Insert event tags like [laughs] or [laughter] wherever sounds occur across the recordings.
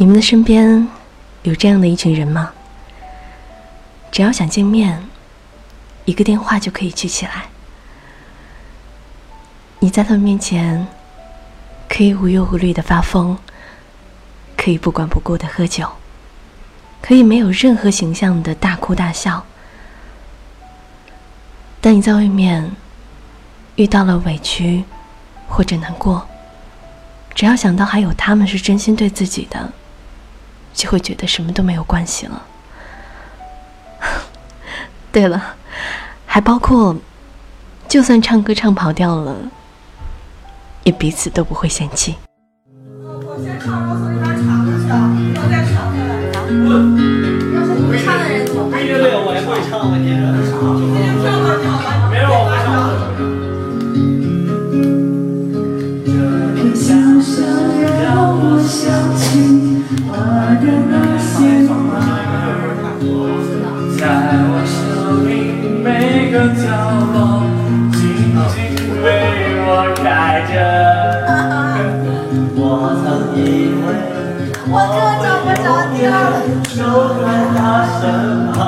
你们的身边有这样的一群人吗？只要想见面，一个电话就可以聚起来。你在他们面前可以无忧无虑的发疯，可以不管不顾的喝酒，可以没有任何形象的大哭大笑。但你在外面遇到了委屈或者难过，只要想到还有他们是真心对自己的。就会觉得什么都没有关系了。[laughs] 对了，还包括，就算唱歌唱跑调了，也彼此都不会嫌弃。我先唱，然后从那边抢过去，然后再抢回来。要是不唱的人怎么办？对对，我也。没有，我不唱。这小小让我想个角落，静静为我开着。[laughs] 我曾以为我这找不着调了。守在他身旁，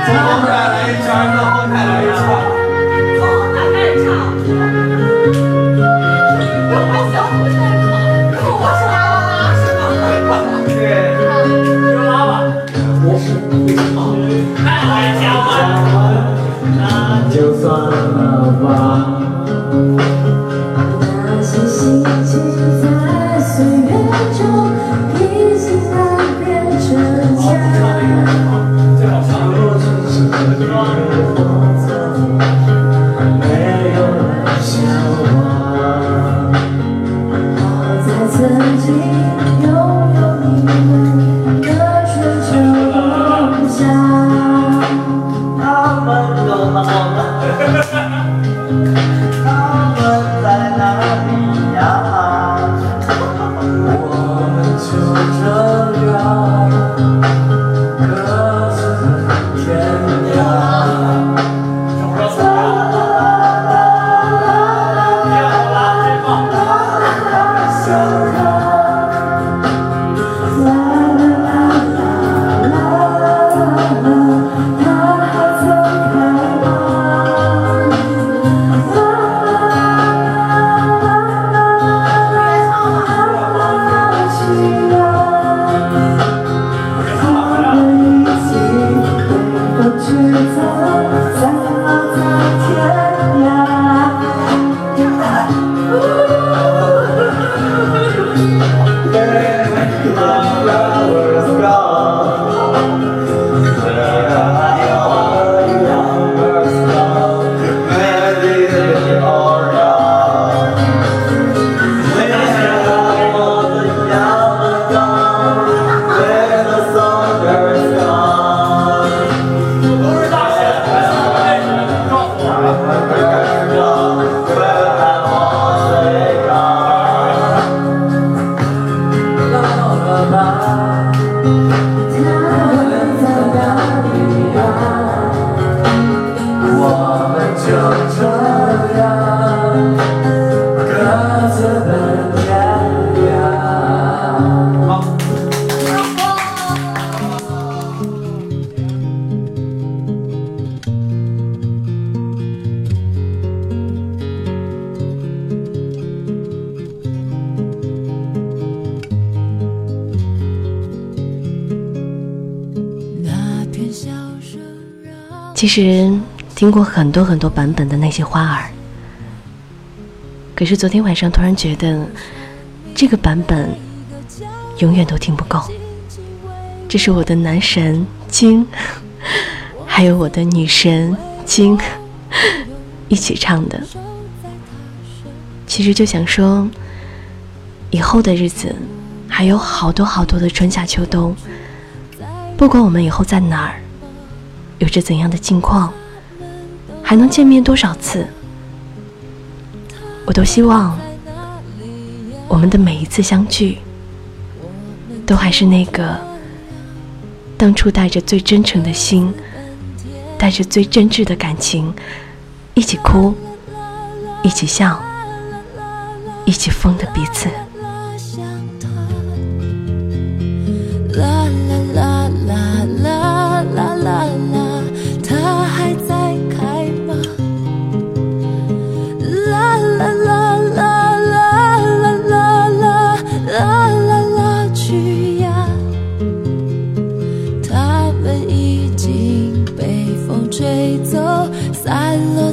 一场，从后台来一场，到其实听过很多很多版本的那些花儿，可是昨天晚上突然觉得这个版本永远都听不够。这是我的男神金，[laughs] 还有我的女神金 [laughs] 一起唱的。其实就想说，以后的日子还有好多好多的春夏秋冬，不管我们以后在哪儿，有着怎样的境况，还能见面多少次，我都希望我们的每一次相聚，都还是那个当初带着最真诚的心，带着最真挚的感情，一起哭，一起笑。一起疯的彼此。快乐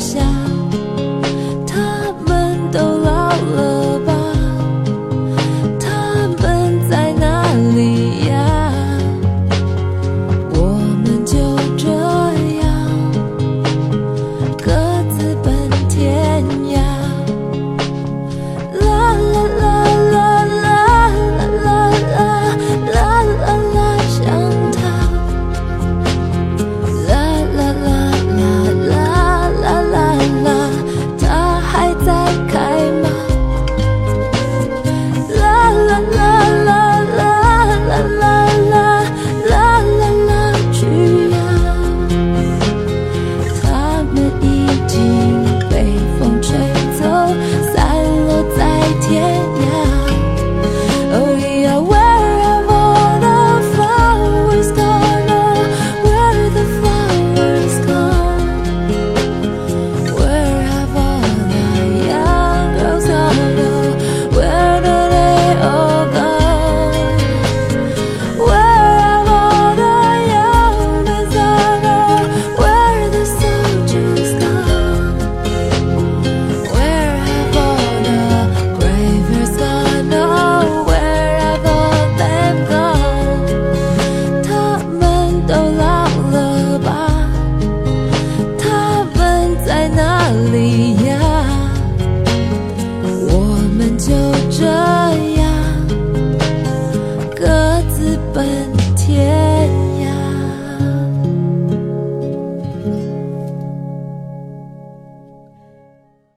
allá.